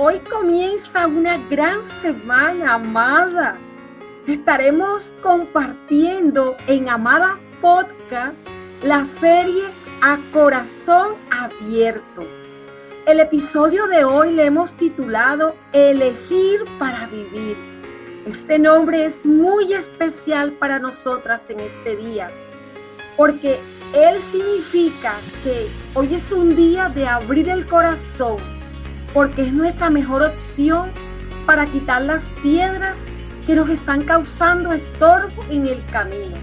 Hoy comienza una gran semana, amada. Estaremos compartiendo en Amada Podcast la serie A Corazón Abierto. El episodio de hoy le hemos titulado Elegir para Vivir. Este nombre es muy especial para nosotras en este día, porque él significa que hoy es un día de abrir el corazón, porque es nuestra mejor opción para quitar las piedras que nos están causando estorbo en el camino.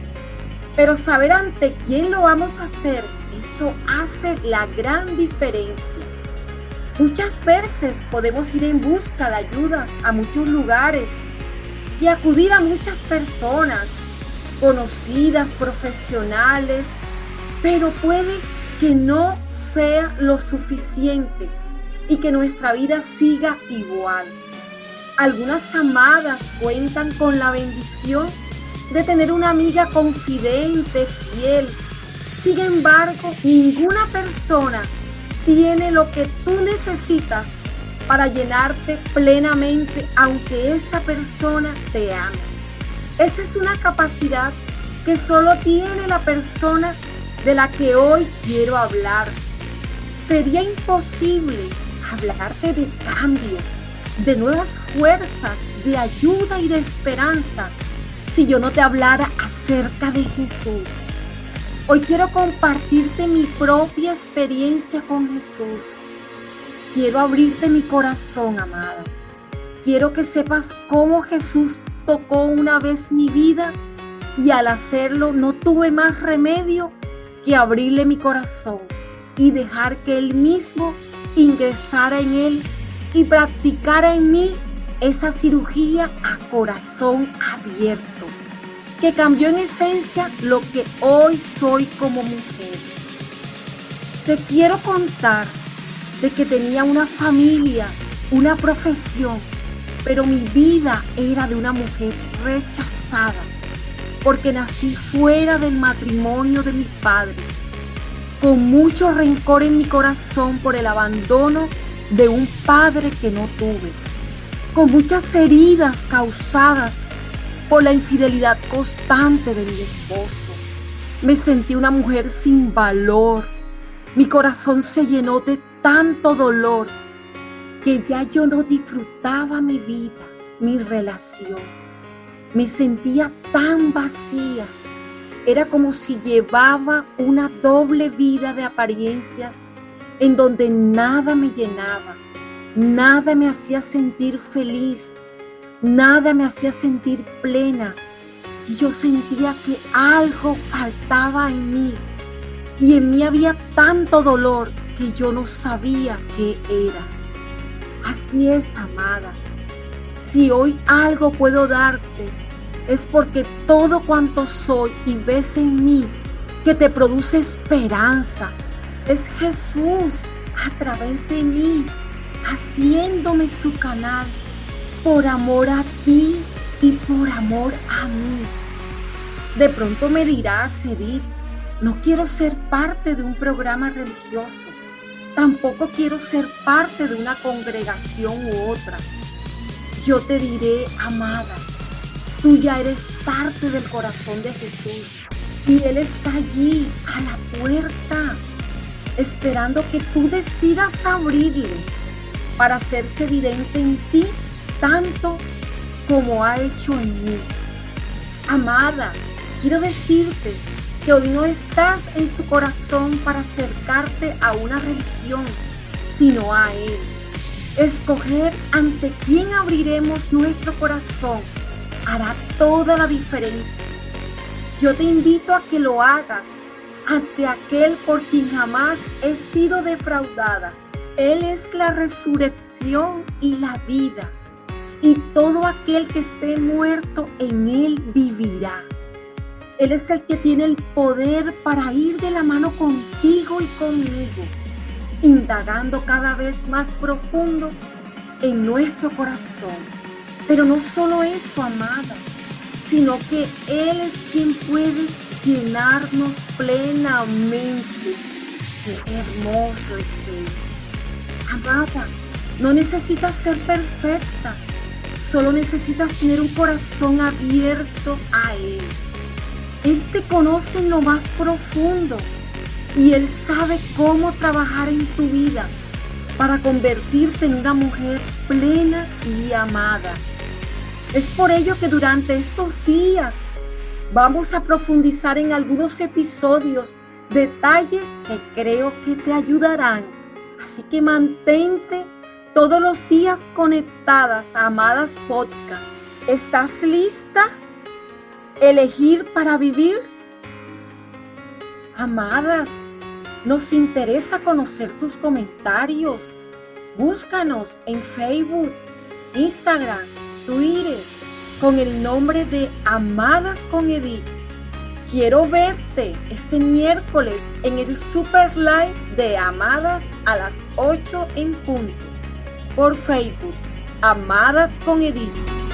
Pero saber ante quién lo vamos a hacer, eso hace la gran diferencia. Muchas veces podemos ir en busca de ayudas a muchos lugares y acudir a muchas personas, conocidas, profesionales, pero puede que no sea lo suficiente y que nuestra vida siga igual. Algunas amadas cuentan con la bendición de tener una amiga confidente, fiel. Sin embargo, ninguna persona tiene lo que tú necesitas para llenarte plenamente, aunque esa persona te ame. Esa es una capacidad que solo tiene la persona de la que hoy quiero hablar. Sería imposible hablarte de cambios, de nuevas fuerzas, de ayuda y de esperanza si yo no te hablara acerca de Jesús. Hoy quiero compartirte mi propia experiencia con Jesús. Quiero abrirte mi corazón, amada. Quiero que sepas cómo Jesús tocó una vez mi vida y al hacerlo no tuve más remedio que abrirle mi corazón y dejar que Él mismo ingresara en Él y practicara en mí esa cirugía a corazón abierto, que cambió en esencia lo que hoy soy como mujer. Te quiero contar de que tenía una familia, una profesión, pero mi vida era de una mujer rechazada porque nací fuera del matrimonio de mi padre, con mucho rencor en mi corazón por el abandono de un padre que no tuve, con muchas heridas causadas por la infidelidad constante de mi esposo. Me sentí una mujer sin valor. Mi corazón se llenó de tanto dolor que ya yo no disfrutaba mi vida, mi relación me sentía tan vacía. Era como si llevaba una doble vida de apariencias en donde nada me llenaba, nada me hacía sentir feliz, nada me hacía sentir plena. Y yo sentía que algo faltaba en mí. Y en mí había tanto dolor que yo no sabía qué era. Así es, amada. Si hoy algo puedo darte, es porque todo cuanto soy y ves en mí que te produce esperanza es Jesús a través de mí, haciéndome su canal por amor a ti y por amor a mí. De pronto me dirás, Edith, no quiero ser parte de un programa religioso, tampoco quiero ser parte de una congregación u otra. Yo te diré, amada, Tú ya eres parte del corazón de Jesús y Él está allí a la puerta, esperando que tú decidas abrirle para hacerse evidente en ti tanto como ha hecho en mí. Amada, quiero decirte que hoy no estás en su corazón para acercarte a una religión, sino a Él. Escoger ante quién abriremos nuestro corazón hará toda la diferencia. Yo te invito a que lo hagas ante aquel por quien jamás he sido defraudada. Él es la resurrección y la vida. Y todo aquel que esté muerto en Él vivirá. Él es el que tiene el poder para ir de la mano contigo y conmigo, indagando cada vez más profundo en nuestro corazón pero no solo eso, amada, sino que Él es quien puede llenarnos plenamente. Qué hermoso es Él. Amada, No necesitas ser perfecta, solo necesitas tener un corazón abierto a Él. Él te conoce en lo más profundo y Él sabe cómo trabajar en tu vida para convertirte en una mujer plena y amada. Es por ello que durante estos días vamos a profundizar en algunos episodios, detalles que creo que te ayudarán. Así que mantente todos los días conectadas Amadas Podcast. ¿Estás lista? ¿Elegir para vivir? Amadas, nos interesa conocer tus comentarios. Búscanos en Facebook, Instagram, Twitter con el nombre de Amadas con Edith. Quiero verte este miércoles en el Super Live de Amadas a las 8 en punto por Facebook. Amadas con Edith.